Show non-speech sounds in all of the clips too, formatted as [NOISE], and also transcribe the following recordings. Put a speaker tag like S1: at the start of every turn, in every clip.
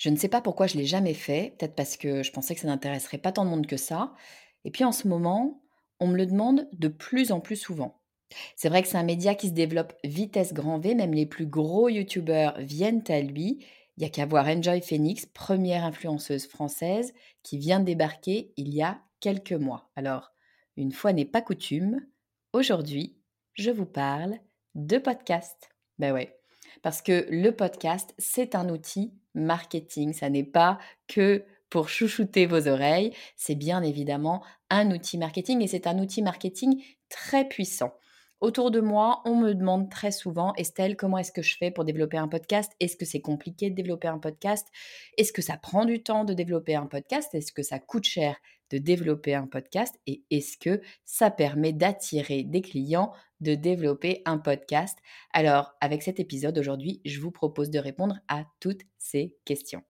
S1: Je ne sais pas pourquoi je l'ai jamais fait, peut-être parce que je pensais que ça n'intéresserait pas tant de monde que ça. Et puis en ce moment, on me le demande de plus en plus souvent. C'est vrai que c'est un média qui se développe vitesse grand V, même les plus gros youtubeurs viennent à lui. Il y a qu'à voir Enjoy Phoenix, première influenceuse française, qui vient de débarquer il y a quelques mois. Alors, une fois n'est pas coutume, aujourd'hui, je vous parle de podcast. Ben ouais, parce que le podcast, c'est un outil marketing. Ça n'est pas que pour chouchouter vos oreilles, c'est bien évidemment un outil marketing et c'est un outil marketing très puissant. Autour de moi, on me demande très souvent, Estelle, comment est-ce que je fais pour développer un podcast? Est-ce que c'est compliqué de développer un podcast? Est-ce que ça prend du temps de développer un podcast? Est-ce que ça coûte cher de développer un podcast? Et est-ce que ça permet d'attirer des clients, de développer un podcast Alors, avec cet épisode aujourd'hui, je vous propose de répondre à toutes ces questions.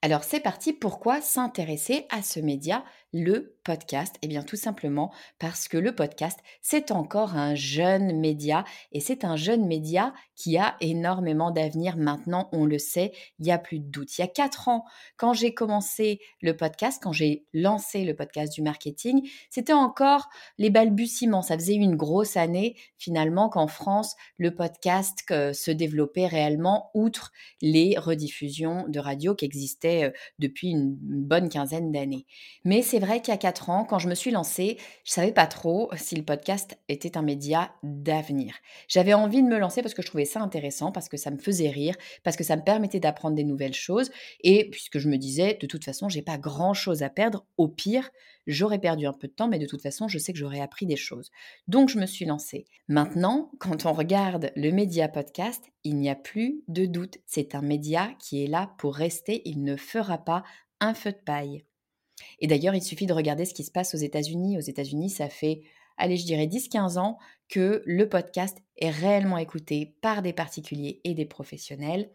S1: Alors c'est parti, pourquoi s'intéresser à ce média, le podcast? Eh bien tout simplement parce que le podcast, c'est encore un jeune média et c'est un jeune média qui a énormément d'avenir maintenant, on le sait, il n'y a plus de doute. Il y a quatre ans, quand j'ai commencé le podcast, quand j'ai lancé le podcast du marketing, c'était encore les balbutiements. Ça faisait une grosse année finalement qu'en France, le podcast euh, se développait réellement, outre les rediffusions de radio qui existaient depuis une, bonne quinzaine d'années. Mais c'est vrai qu'il y a quatre ans, quand je me suis lancée, je savais pas trop si le podcast était un média d'avenir. J'avais envie de me lancer parce que je trouvais ça intéressant, parce que ça me faisait rire, parce que ça me permettait d'apprendre des nouvelles choses, et puisque je me disais, de toute façon, j'ai pas grand chose à perdre. Au pire, j'aurais perdu un peu de temps, mais de toute façon, je sais que j'aurais appris des choses. Donc, je me suis lancée. Maintenant, quand on regarde le média podcast, il n'y a plus de doute. C'est un média qui est là pour rester. Il ne fera pas un feu de paille. Et d'ailleurs, il suffit de regarder ce qui se passe aux États-Unis. Aux États-Unis, ça fait, allez, je dirais 10-15 ans que le podcast est réellement écouté par des particuliers et des professionnels.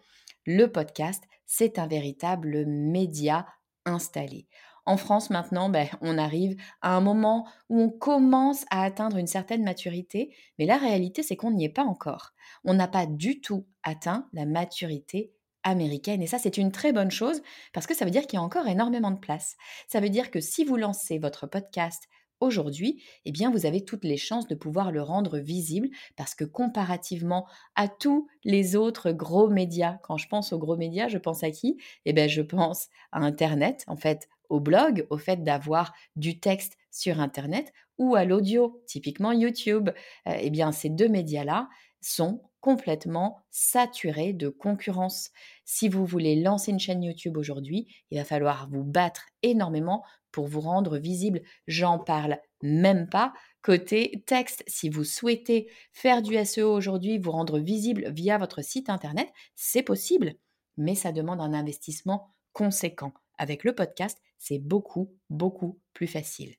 S1: Le podcast, c'est un véritable média installé. En France, maintenant, ben, on arrive à un moment où on commence à atteindre une certaine maturité, mais la réalité, c'est qu'on n'y est pas encore. On n'a pas du tout atteint la maturité américaine. Et ça, c'est une très bonne chose parce que ça veut dire qu'il y a encore énormément de place. Ça veut dire que si vous lancez votre podcast aujourd'hui, eh bien, vous avez toutes les chances de pouvoir le rendre visible parce que comparativement à tous les autres gros médias, quand je pense aux gros médias, je pense à qui? Eh bien, je pense à Internet. En fait, au blog, au fait d'avoir du texte sur Internet ou à l'audio, typiquement YouTube. Euh, eh bien, ces deux médias-là sont complètement saturés de concurrence. Si vous voulez lancer une chaîne YouTube aujourd'hui, il va falloir vous battre énormément pour vous rendre visible. J'en parle même pas côté texte. Si vous souhaitez faire du SEO aujourd'hui, vous rendre visible via votre site internet, c'est possible, mais ça demande un investissement conséquent. Avec le podcast, c'est beaucoup, beaucoup plus facile.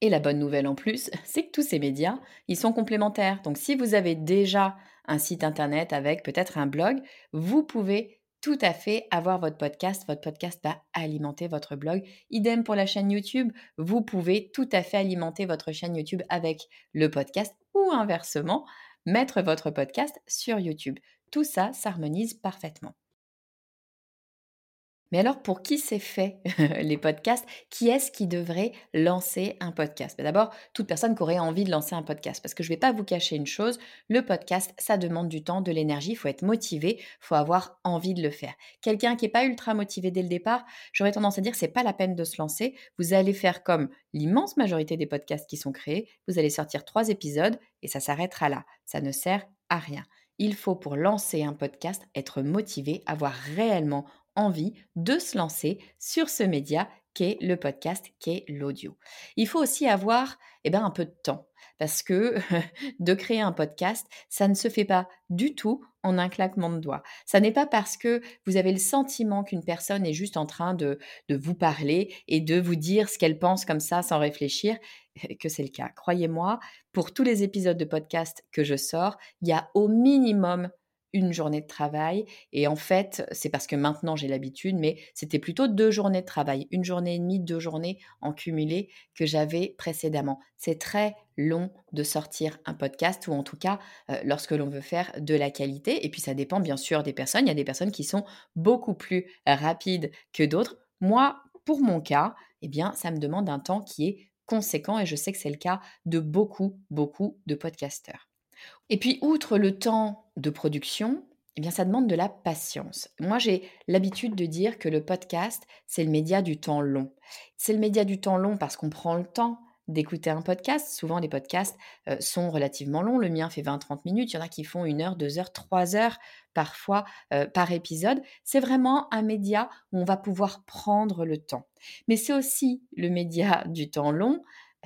S1: Et la bonne nouvelle en plus, [LAUGHS] c'est que tous ces médias, ils sont complémentaires. Donc si vous avez déjà un site internet avec peut-être un blog, vous pouvez tout à fait avoir votre podcast. Votre podcast va alimenter votre blog. Idem pour la chaîne YouTube. Vous pouvez tout à fait alimenter votre chaîne YouTube avec le podcast ou inversement, mettre votre podcast sur YouTube. Tout ça s'harmonise parfaitement. Mais alors, pour qui c'est fait [LAUGHS] les podcasts? Qui est-ce qui devrait lancer un podcast? Ben, D'abord, toute personne qui aurait envie de lancer un podcast. Parce que je ne vais pas vous cacher une chose, le podcast, ça demande du temps, de l'énergie, il faut être motivé, il faut avoir envie de le faire. Quelqu'un qui n'est pas ultra motivé dès le départ, j'aurais tendance à dire que c'est pas la peine de se lancer. Vous allez faire comme l'immense majorité des podcasts qui sont créés, vous allez sortir trois épisodes et ça s'arrêtera là. Ça ne sert à rien. Il faut pour lancer un podcast être motivé, avoir réellement envie de se lancer sur ce média qu'est le podcast, qu'est l'audio. Il faut aussi avoir eh ben, un peu de temps parce que [LAUGHS] de créer un podcast, ça ne se fait pas du tout en un claquement de doigts. Ça n'est pas parce que vous avez le sentiment qu'une personne est juste en train de, de vous parler et de vous dire ce qu'elle pense comme ça sans réfléchir que c'est le cas. Croyez-moi, pour tous les épisodes de podcast que je sors, il y a au minimum une journée de travail. Et en fait, c'est parce que maintenant j'ai l'habitude, mais c'était plutôt deux journées de travail, une journée et demie, deux journées en cumulé que j'avais précédemment. C'est très long de sortir un podcast ou en tout cas euh, lorsque l'on veut faire de la qualité. Et puis ça dépend bien sûr des personnes. Il y a des personnes qui sont beaucoup plus rapides que d'autres. Moi, pour mon cas, eh bien, ça me demande un temps qui est conséquent et je sais que c'est le cas de beaucoup, beaucoup de podcasteurs. Et puis, outre le temps de production, eh bien, ça demande de la patience. Moi, j'ai l'habitude de dire que le podcast, c'est le média du temps long. C'est le média du temps long parce qu'on prend le temps d'écouter un podcast. Souvent, les podcasts euh, sont relativement longs. Le mien fait 20-30 minutes. Il y en a qui font une heure, deux heures, trois heures parfois euh, par épisode. C'est vraiment un média où on va pouvoir prendre le temps. Mais c'est aussi le média du temps long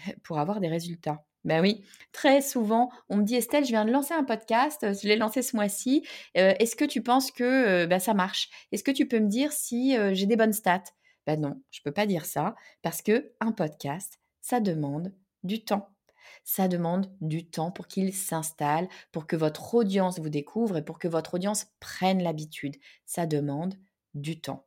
S1: euh, pour avoir des résultats. Ben oui, très souvent, on me dit Estelle, je viens de lancer un podcast, je l'ai lancé ce mois-ci. Est-ce que tu penses que ben, ça marche? Est-ce que tu peux me dire si j'ai des bonnes stats? Ben non, je ne peux pas dire ça parce que un podcast, ça demande du temps. Ça demande du temps pour qu'il s'installe, pour que votre audience vous découvre et pour que votre audience prenne l'habitude. Ça demande du temps.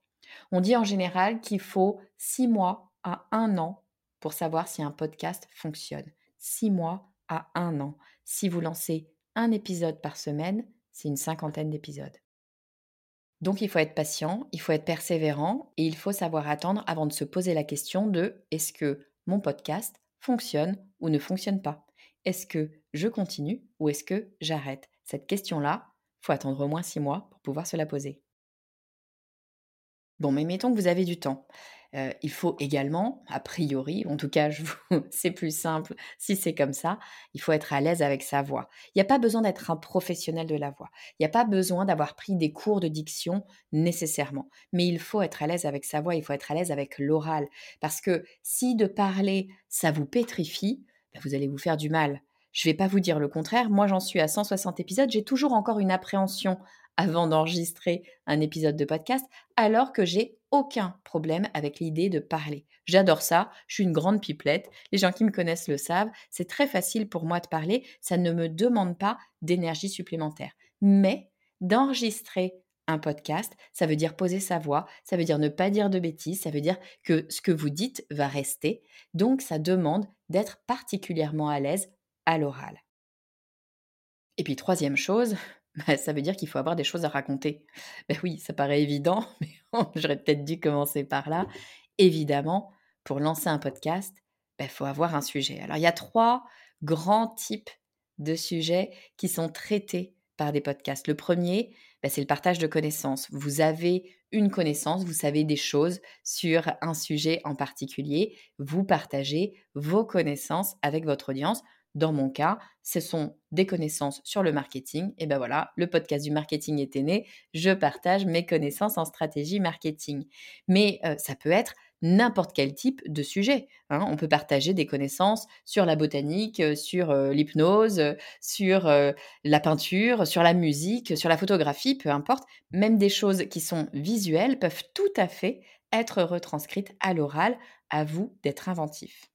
S1: On dit en général qu'il faut six mois à un an pour savoir si un podcast fonctionne six mois à un an. Si vous lancez un épisode par semaine, c'est une cinquantaine d'épisodes. Donc il faut être patient, il faut être persévérant et il faut savoir attendre avant de se poser la question de est-ce que mon podcast fonctionne ou ne fonctionne pas? Est-ce que je continue ou est-ce que j'arrête? Cette question-là, faut attendre au moins six mois pour pouvoir se la poser. Bon, mais mettons que vous avez du temps il faut également, a priori, en tout cas, [LAUGHS] c'est plus simple si c'est comme ça, il faut être à l'aise avec sa voix. Il n'y a pas besoin d'être un professionnel de la voix. Il n'y a pas besoin d'avoir pris des cours de diction nécessairement. Mais il faut être à l'aise avec sa voix, il faut être à l'aise avec l'oral. Parce que si de parler, ça vous pétrifie, bah, vous allez vous faire du mal. Je ne vais pas vous dire le contraire. Moi, j'en suis à 160 épisodes. J'ai toujours encore une appréhension avant d'enregistrer un épisode de podcast, alors que j'ai aucun problème avec l'idée de parler. J'adore ça, je suis une grande pipelette, les gens qui me connaissent le savent, c'est très facile pour moi de parler, ça ne me demande pas d'énergie supplémentaire. Mais d'enregistrer un podcast, ça veut dire poser sa voix, ça veut dire ne pas dire de bêtises, ça veut dire que ce que vous dites va rester. Donc ça demande d'être particulièrement à l'aise à l'oral. Et puis troisième chose, bah, ça veut dire qu'il faut avoir des choses à raconter. Ben oui, ça paraît évident, [LAUGHS] mais j'aurais peut-être dû commencer par là. Évidemment, pour lancer un podcast, il ben, faut avoir un sujet. Alors, il y a trois grands types de sujets qui sont traités par des podcasts. Le premier, ben, c'est le partage de connaissances. Vous avez une connaissance, vous savez des choses sur un sujet en particulier, vous partagez vos connaissances avec votre audience dans mon cas, ce sont des connaissances sur le marketing. Et ben voilà, le podcast du marketing était né. Je partage mes connaissances en stratégie marketing. Mais ça peut être n'importe quel type de sujet. Hein. On peut partager des connaissances sur la botanique, sur l'hypnose, sur la peinture, sur la musique, sur la photographie, peu importe. Même des choses qui sont visuelles peuvent tout à fait être retranscrites à l'oral. À vous d'être inventif.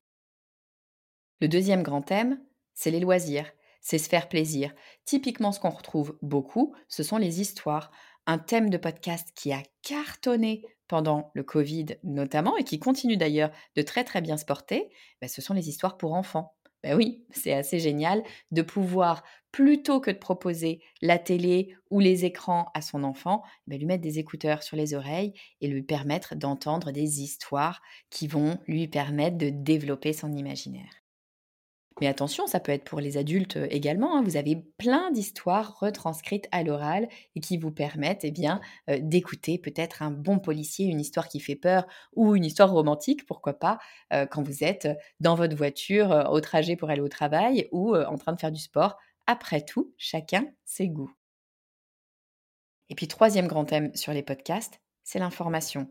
S1: Le deuxième grand thème, c'est les loisirs, c'est se faire plaisir. Typiquement, ce qu'on retrouve beaucoup, ce sont les histoires. Un thème de podcast qui a cartonné pendant le Covid notamment et qui continue d'ailleurs de très très bien se porter, bah, ce sont les histoires pour enfants. Ben oui, c'est assez génial de pouvoir, plutôt que de proposer la télé ou les écrans à son enfant, bah, lui mettre des écouteurs sur les oreilles et lui permettre d'entendre des histoires qui vont lui permettre de développer son imaginaire. Mais attention, ça peut être pour les adultes euh, également. Hein. Vous avez plein d'histoires retranscrites à l'oral et qui vous permettent eh bien, euh, d'écouter peut-être un bon policier, une histoire qui fait peur ou une histoire romantique, pourquoi pas, euh, quand vous êtes dans votre voiture au trajet pour aller au travail ou en train de faire du sport. Après tout, chacun ses goûts. Et puis troisième grand thème sur les podcasts, c'est l'information.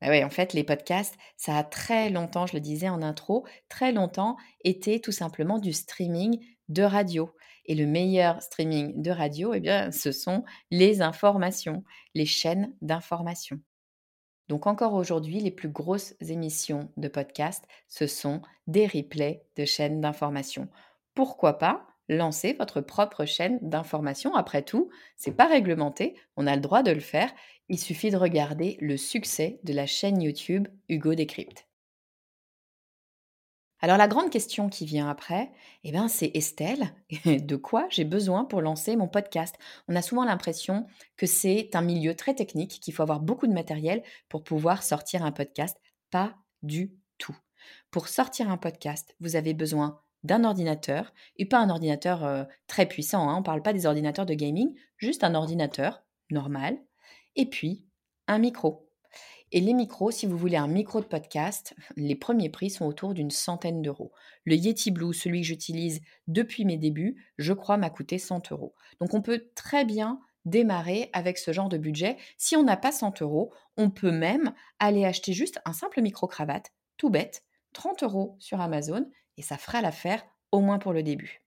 S1: Bah ouais, en fait, les podcasts, ça a très longtemps, je le disais en intro, très longtemps été tout simplement du streaming de radio. Et le meilleur streaming de radio, eh bien, ce sont les informations, les chaînes d'information. Donc encore aujourd'hui, les plus grosses émissions de podcast, ce sont des replays de chaînes d'information. Pourquoi pas? Lancer votre propre chaîne d'information Après tout, c'est pas réglementé, on a le droit de le faire. Il suffit de regarder le succès de la chaîne YouTube Hugo Décrypte. Alors la grande question qui vient après, eh ben, c'est Estelle, [LAUGHS] de quoi j'ai besoin pour lancer mon podcast? On a souvent l'impression que c'est un milieu très technique, qu'il faut avoir beaucoup de matériel pour pouvoir sortir un podcast. Pas du tout. Pour sortir un podcast, vous avez besoin d'un ordinateur, et pas un ordinateur très puissant, hein, on ne parle pas des ordinateurs de gaming, juste un ordinateur normal, et puis un micro. Et les micros, si vous voulez un micro de podcast, [LAUGHS] les premiers prix sont autour d'une centaine d'euros. Le Yeti Blue, celui que j'utilise depuis mes débuts, je crois m'a coûté 100 euros. Donc on peut très bien démarrer avec ce genre de budget. Si on n'a pas 100 euros, on peut même aller acheter juste un simple micro-cravate, tout bête, 30 euros sur Amazon, et ça fera l'affaire au moins pour le début.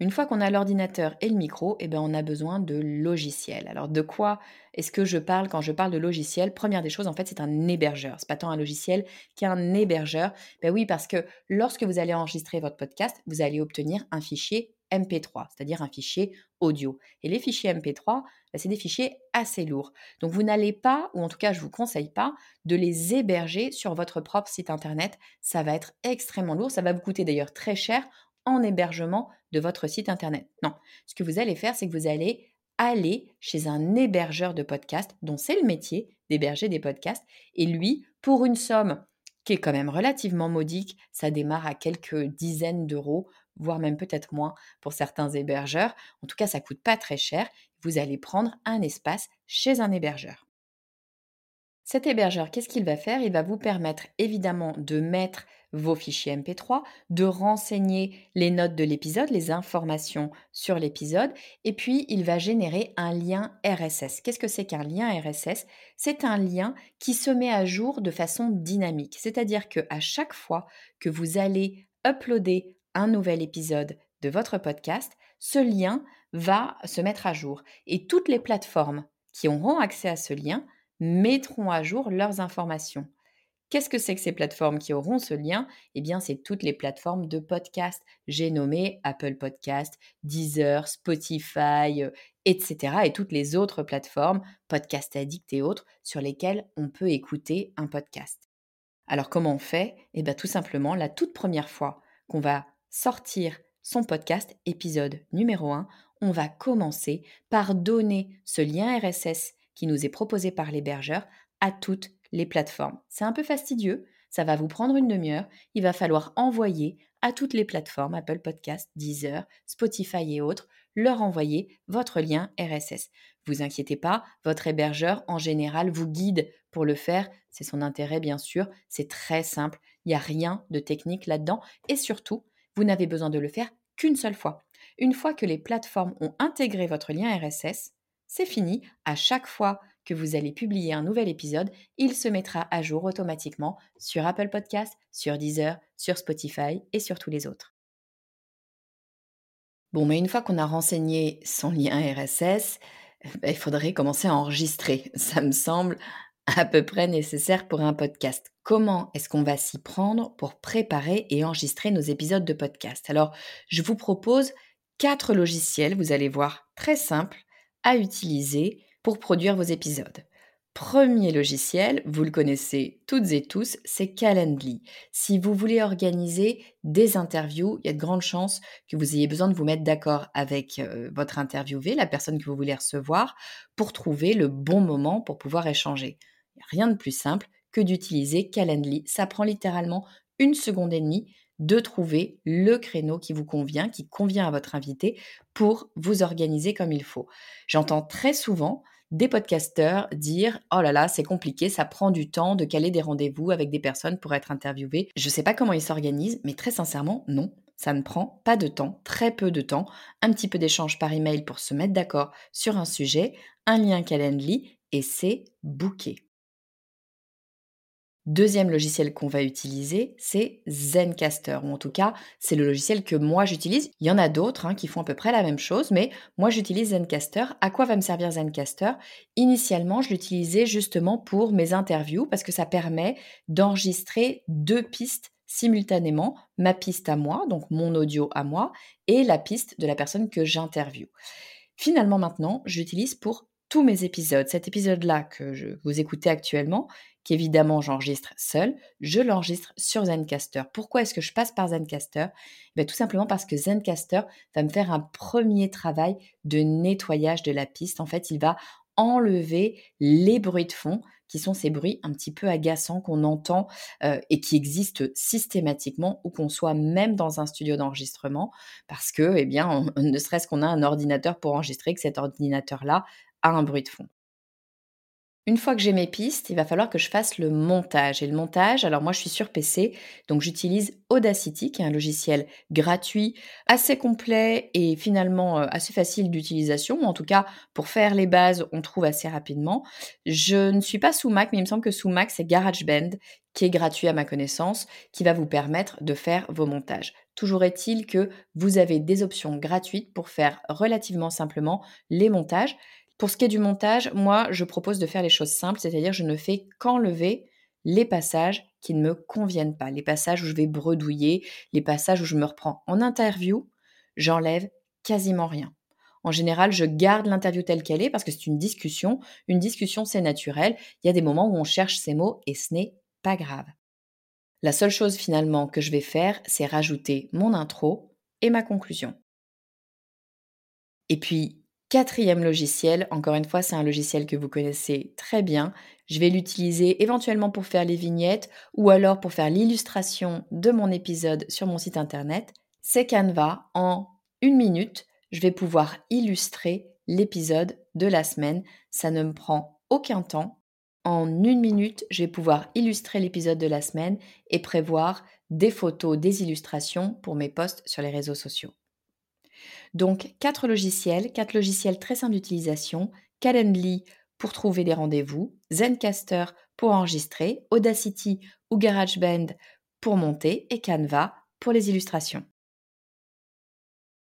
S1: Une fois qu'on a l'ordinateur et le micro, eh ben on a besoin de logiciels. Alors de quoi est-ce que je parle quand je parle de logiciel Première des choses, en fait, c'est un hébergeur. C'est pas tant un logiciel qu'un hébergeur. Ben oui, parce que lorsque vous allez enregistrer votre podcast, vous allez obtenir un fichier MP3, c'est-à-dire un fichier audio. Et les fichiers MP3, ben, c'est des fichiers assez lourds. Donc vous n'allez pas, ou en tout cas je ne vous conseille pas, de les héberger sur votre propre site internet. Ça va être extrêmement lourd. Ça va vous coûter d'ailleurs très cher en hébergement de votre site internet. Non, ce que vous allez faire, c'est que vous allez aller chez un hébergeur de podcasts dont c'est le métier d'héberger des podcasts. Et lui, pour une somme qui est quand même relativement modique, ça démarre à quelques dizaines d'euros, voire même peut-être moins pour certains hébergeurs. En tout cas, ça coûte pas très cher. Vous allez prendre un espace chez un hébergeur. Cet hébergeur, qu'est-ce qu'il va faire? Il va vous permettre évidemment de mettre vos fichiers MP3, de renseigner les notes de l'épisode, les informations sur l'épisode, et puis il va générer un lien RSS. Qu'est-ce que c'est qu'un lien RSS C'est un lien qui se met à jour de façon dynamique, c'est-à-dire que à chaque fois que vous allez uploader un nouvel épisode de votre podcast, ce lien va se mettre à jour et toutes les plateformes qui auront accès à ce lien mettront à jour leurs informations. Qu'est-ce que c'est que ces plateformes qui auront ce lien? Eh bien, c'est toutes les plateformes de podcast. J'ai nommé Apple Podcast, Deezer, Spotify, etc. et toutes les autres plateformes, Podcast Addict et autres, sur lesquelles on peut écouter un podcast. Alors, comment on fait? Eh bien, tout simplement, la toute première fois qu'on va sortir son podcast, épisode numéro 1, on va commencer par donner ce lien RSS qui nous est proposé par l'hébergeur à toutes les plateformes. C'est un peu fastidieux, ça va vous prendre une demi-heure, il va falloir envoyer à toutes les plateformes, Apple Podcast, Deezer, Spotify et autres, leur envoyer votre lien RSS. Vous inquiétez pas, votre hébergeur en général vous guide pour le faire, c'est son intérêt bien sûr, c'est très simple, il n'y a rien de technique là-dedans. Et surtout, vous n'avez besoin de le faire qu'une seule fois. Une fois que les plateformes ont intégré votre lien RSS, c'est fini, à chaque fois que vous allez publier un nouvel épisode, il se mettra à jour automatiquement sur Apple Podcast, sur Deezer, sur Spotify et sur tous les autres. Bon, mais une fois qu'on a renseigné son lien RSS, bah, il faudrait commencer à enregistrer. Ça me semble à peu près nécessaire pour un podcast. Comment est-ce qu'on va s'y prendre pour préparer et enregistrer nos épisodes de podcast? Alors, je vous propose quatre logiciels, vous allez voir, très simples à utiliser pour produire vos épisodes. Premier logiciel, vous le connaissez toutes et tous, c'est Calendly. Si vous voulez organiser des interviews, il y a de grandes chances que vous ayez besoin de vous mettre d'accord avec euh, votre interviewé, la personne que vous voulez recevoir, pour trouver le bon moment pour pouvoir échanger. Rien de plus simple que d'utiliser Calendly. Ça prend littéralement une seconde et demie de trouver le créneau qui vous convient, qui convient à votre invité pour vous organiser comme il faut. J'entends très souvent des podcasteurs dire Oh là là, c'est compliqué, ça prend du temps de caler des rendez-vous avec des personnes pour être interviewées. Je ne sais pas comment ils s'organisent, mais très sincèrement, non. Ça ne prend pas de temps, très peu de temps, un petit peu d'échange par email pour se mettre d'accord sur un sujet, un lien Calendly et c'est booké. Deuxième logiciel qu'on va utiliser, c'est Zencaster, ou en tout cas, c'est le logiciel que moi j'utilise. Il y en a d'autres hein, qui font à peu près la même chose, mais moi j'utilise Zencaster. À quoi va me servir Zencaster? Initialement, je l'utilisais justement pour mes interviews parce que ça permet d'enregistrer deux pistes simultanément, ma piste à moi, donc mon audio à moi, et la piste de la personne que j'interviewe. Finalement, maintenant, j'utilise pour tous mes épisodes. Cet épisode-là que vous écoutez actuellement, qu'évidemment j'enregistre seul, je l'enregistre sur Zencaster. Pourquoi est-ce que je passe par Zencaster? Ben, Tout simplement parce que Zencaster va me faire un premier travail de nettoyage de la piste. En fait, il va enlever les bruits de fond qui sont ces bruits un petit peu agaçants qu'on entend euh, et qui existent systématiquement ou qu'on soit même dans un studio d'enregistrement parce que, eh bien, [LAUGHS] ne serait-ce qu'on a un ordinateur pour enregistrer, que cet ordinateur-là a un bruit de fond. Une fois que j'ai mes pistes, il va falloir que je fasse le montage. Et le montage, alors moi je suis sur PC, donc j'utilise Audacity, qui est un logiciel gratuit, assez complet et finalement euh, assez facile d'utilisation, en tout cas pour faire les bases, on trouve assez rapidement. Je ne suis pas sous Mac, mais il me semble que sous Mac, c'est GarageBand, qui est gratuit à ma connaissance, qui va vous permettre de faire vos montages. Toujours est-il que vous avez des options gratuites pour faire relativement simplement les montages. Pour ce qui est du montage, moi, je propose de faire les choses simples, c'est-à-dire je ne fais qu'enlever les passages qui ne me conviennent pas, les passages où je vais bredouiller, les passages où je me reprends. En interview, j'enlève quasiment rien. En général, je garde l'interview telle qu'elle est parce que c'est une discussion. Une discussion, c'est naturel. Il y a des moments où on cherche ces mots et ce n'est pas grave. La seule chose finalement que je vais faire, c'est rajouter mon intro et ma conclusion. Et puis, Quatrième logiciel, encore une fois, c'est un logiciel que vous connaissez très bien. Je vais l'utiliser éventuellement pour faire les vignettes ou alors pour faire l'illustration de mon épisode sur mon site internet. C'est Canva. En une minute, je vais pouvoir illustrer l'épisode de la semaine. Ça ne me prend aucun temps. En une minute, je vais pouvoir illustrer l'épisode de la semaine et prévoir des photos, des illustrations pour mes posts sur les réseaux sociaux. Donc, quatre logiciels, quatre logiciels très simples d'utilisation, Calendly pour trouver des rendez-vous, Zencaster pour enregistrer, Audacity ou GarageBand pour monter et Canva pour les illustrations.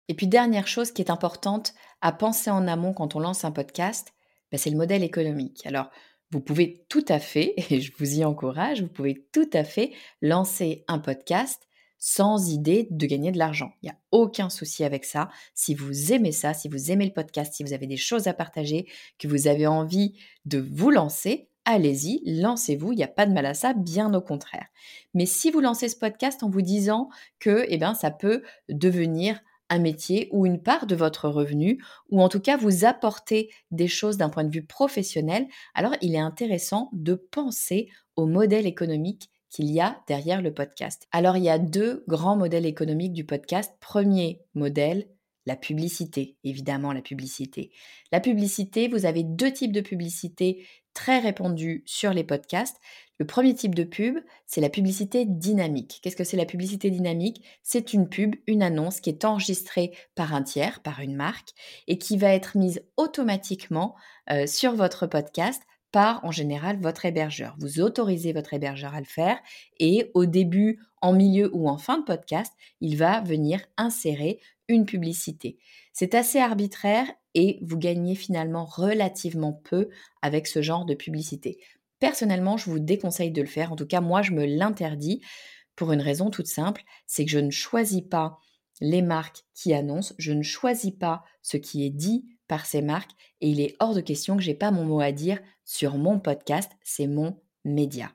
S1: Et puis dernière chose qui est importante à penser en amont quand on lance un podcast, ben, c'est le modèle économique. Alors, vous pouvez tout à fait, [LAUGHS] et je vous y encourage, vous pouvez tout à fait lancer un podcast sans idée de gagner de l'argent. Il n'y a aucun souci avec ça. Si vous aimez ça, si vous aimez le podcast, si vous avez des choses à partager, que vous avez envie de vous lancer, allez-y, lancez-vous, il n'y a pas de mal à ça, bien au contraire. Mais si vous lancez ce podcast en vous disant que eh ben, ça peut devenir un métier ou une part de votre revenu, ou en tout cas vous apporter des choses d'un point de vue professionnel, alors il est intéressant de penser au modèle économique qu'il y a derrière le podcast. Alors il y a deux grands modèles économiques du podcast. Premier modèle, la publicité, évidemment la publicité. La publicité, vous avez deux types de publicité très répandus sur les podcasts. Le premier type de pub, c'est la publicité dynamique. Qu'est-ce que c'est la publicité dynamique? C'est une pub, une annonce qui est enregistrée par un tiers, par une marque, et qui va être mise automatiquement euh, sur votre podcast par en général votre hébergeur. Vous autorisez votre hébergeur à le faire et au début, en milieu ou en fin de podcast, il va venir insérer une publicité. C'est assez arbitraire et vous gagnez finalement relativement peu avec ce genre de publicité. Personnellement, je vous déconseille de le faire. En tout cas, moi, je me l'interdis pour une raison toute simple, c'est que je ne choisis pas les marques qui annoncent, je ne choisis pas ce qui est dit par ces marques et il est hors de question que j'ai pas mon mot à dire sur mon podcast, c'est mon média.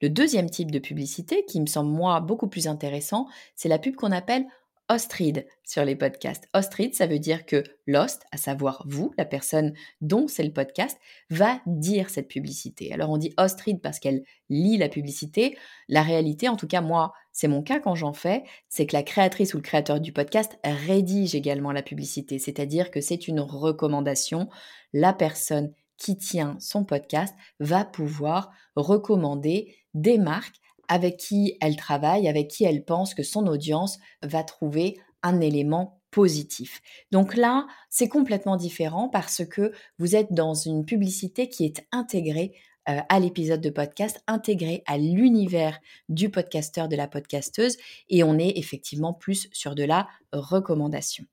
S1: Le deuxième type de publicité qui me semble moi beaucoup plus intéressant, c'est la pub qu'on appelle Ostrid sur les podcasts. Ostrid, ça veut dire que l'host, à savoir vous, la personne dont c'est le podcast, va dire cette publicité. Alors on dit Ostrid parce qu'elle lit la publicité. La réalité, en tout cas moi, c'est mon cas quand j'en fais, c'est que la créatrice ou le créateur du podcast rédige également la publicité, c'est-à-dire que c'est une recommandation. La personne qui tient son podcast va pouvoir recommander des marques avec qui elle travaille, avec qui elle pense que son audience va trouver un élément positif. Donc là, c'est complètement différent parce que vous êtes dans une publicité qui est intégrée euh, à l'épisode de podcast, intégrée à l'univers du podcasteur, de la podcasteuse, et on est effectivement plus sur de la recommandation.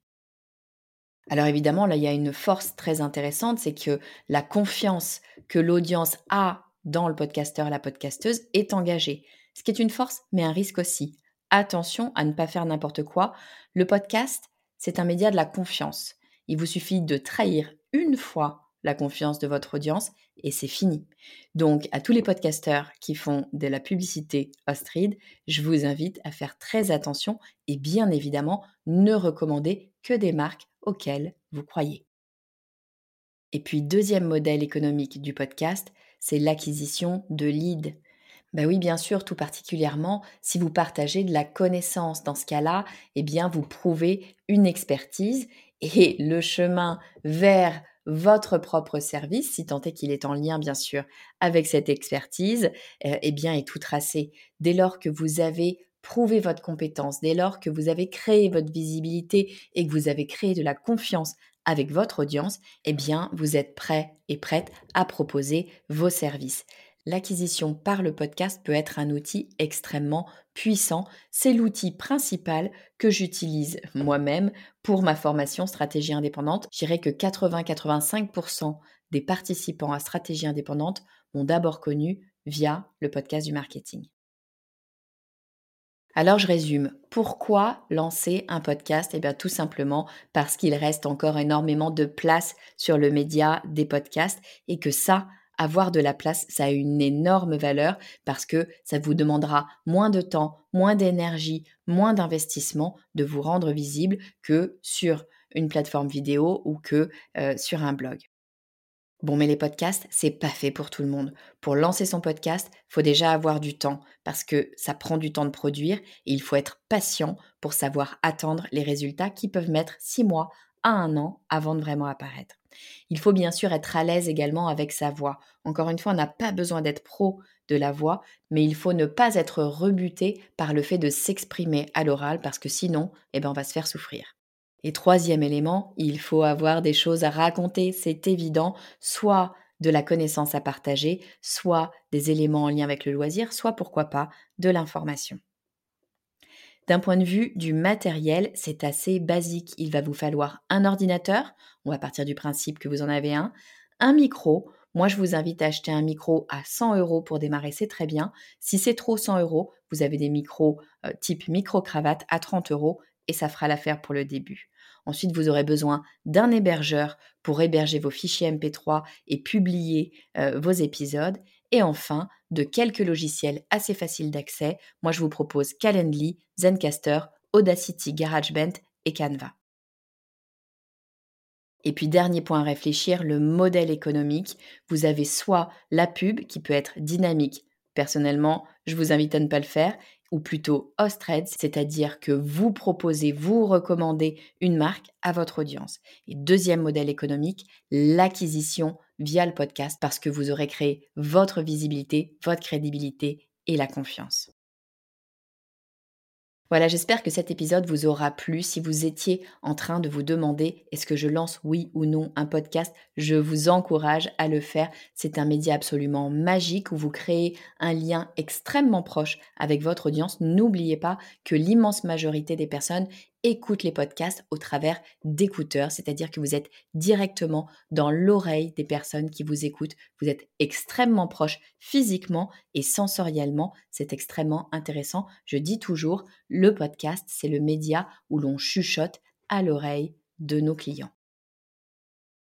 S1: Alors évidemment, là, il y a une force très intéressante, c'est que la confiance que l'audience a dans le podcasteur, la podcasteuse, est engagée. Ce qui est une force, mais un risque aussi. Attention à ne pas faire n'importe quoi. Le podcast, c'est un média de la confiance. Il vous suffit de trahir une fois la confiance de votre audience et c'est fini. Donc, à tous les podcasteurs qui font de la publicité Ostrid, je vous invite à faire très attention et bien évidemment, ne recommander que des marques auxquelles vous croyez. Et puis, deuxième modèle économique du podcast, c'est l'acquisition de leads. Ben oui, bien sûr, tout particulièrement si vous partagez de la connaissance. Dans ce cas-là, eh bien, vous prouvez une expertise et [LAUGHS] le chemin vers votre propre service, si tant est qu'il est en lien bien sûr avec cette expertise, euh, eh bien est tout tracé. Dès lors que vous avez prouvé votre compétence, dès lors que vous avez créé votre visibilité et que vous avez créé de la confiance avec votre audience, eh bien vous êtes prêt et prête à proposer vos services l'acquisition par le podcast peut être un outil extrêmement puissant. C'est l'outil principal que j'utilise moi-même pour ma formation stratégie indépendante. Je dirais que 80-85% des participants à stratégie indépendante m'ont d'abord connu via le podcast du marketing. Alors je résume. Pourquoi lancer un podcast? Eh bien tout simplement parce qu'il reste encore énormément de place sur le média des podcasts et que ça, avoir de la place, ça a une énorme valeur parce que ça vous demandera moins de temps, moins d'énergie, moins d'investissement de vous rendre visible que sur une plateforme vidéo ou que euh, sur un blog. Bon, mais les podcasts, c'est pas fait pour tout le monde. Pour lancer son podcast, faut déjà avoir du temps parce que ça prend du temps de produire et il faut être patient pour savoir attendre les résultats qui peuvent mettre six mois à un an avant de vraiment apparaître. Il faut bien sûr être à l'aise également avec sa voix. Encore une fois, on n'a pas besoin d'être pro de la voix, mais il faut ne pas être rebuté par le fait de s'exprimer à l'oral parce que sinon, eh ben, on va se faire souffrir. Et troisième élément, il faut avoir des choses à raconter, c'est évident, soit de la connaissance à partager, soit des éléments en lien avec le loisir, soit pourquoi pas de l'information. D'un point de vue du matériel, c'est assez basique. Il va vous falloir un ordinateur, on va partir du principe que vous en avez un, un micro. Moi, je vous invite à acheter un micro à 100 euros pour démarrer, c'est très bien. Si c'est trop 100 euros, vous avez des micros euh, type micro-cravate à 30 euros et ça fera l'affaire pour le début. Ensuite, vous aurez besoin d'un hébergeur pour héberger vos fichiers MP3 et publier euh, vos épisodes. Et enfin, de quelques logiciels assez faciles d'accès. Moi, je vous propose Calendly, Zencaster, Audacity, GarageBand et Canva. Et puis dernier point à réfléchir, le modèle économique. Vous avez soit la pub qui peut être dynamique. Personnellement, je vous invite à ne pas le faire, ou plutôt host c'est-à-dire que vous proposez, vous recommandez une marque à votre audience. Et deuxième modèle économique, l'acquisition via le podcast parce que vous aurez créé votre visibilité, votre crédibilité et la confiance. Voilà, j'espère que cet épisode vous aura plu. Si vous étiez en train de vous demander est-ce que je lance oui ou non un podcast, je vous encourage à le faire. C'est un média absolument magique où vous créez un lien extrêmement proche avec votre audience. N'oubliez pas que l'immense majorité des personnes écoute les podcasts au travers d'écouteurs, c'est-à-dire que vous êtes directement dans l'oreille des personnes qui vous écoutent. Vous êtes extrêmement proche physiquement et sensoriellement. C'est extrêmement intéressant. Je dis toujours, le podcast, c'est le média où l'on chuchote à l'oreille de nos clients.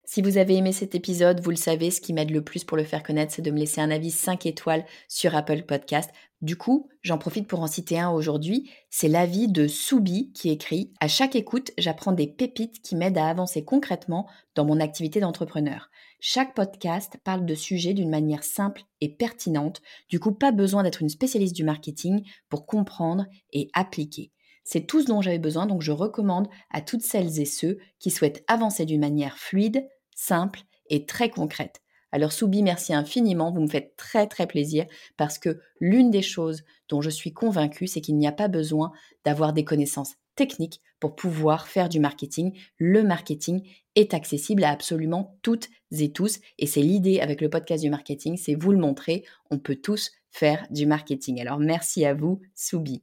S1: Si vous avez aimé cet épisode, vous le savez, ce qui m'aide le plus pour le faire connaître, c'est de me laisser un avis 5 étoiles sur Apple Podcast. Du coup, j'en profite pour en citer un aujourd'hui. C'est l'avis de Soubi qui écrit À chaque écoute, j'apprends des pépites qui m'aident à avancer concrètement dans mon activité d'entrepreneur. Chaque podcast parle de sujets d'une manière simple et pertinente. Du coup, pas besoin d'être une spécialiste du marketing pour comprendre et appliquer. C'est tout ce dont j'avais besoin, donc je recommande à toutes celles et ceux qui souhaitent avancer d'une manière fluide, simple et très concrète. Alors Soubi, merci infiniment, vous me faites très très plaisir parce que l'une des choses dont je suis convaincue, c'est qu'il n'y a pas besoin d'avoir des connaissances techniques pour pouvoir faire du marketing. Le marketing est accessible à absolument toutes et tous. Et c'est l'idée avec le podcast du marketing, c'est vous le montrer. On peut tous faire du marketing. Alors merci à vous, Soubi.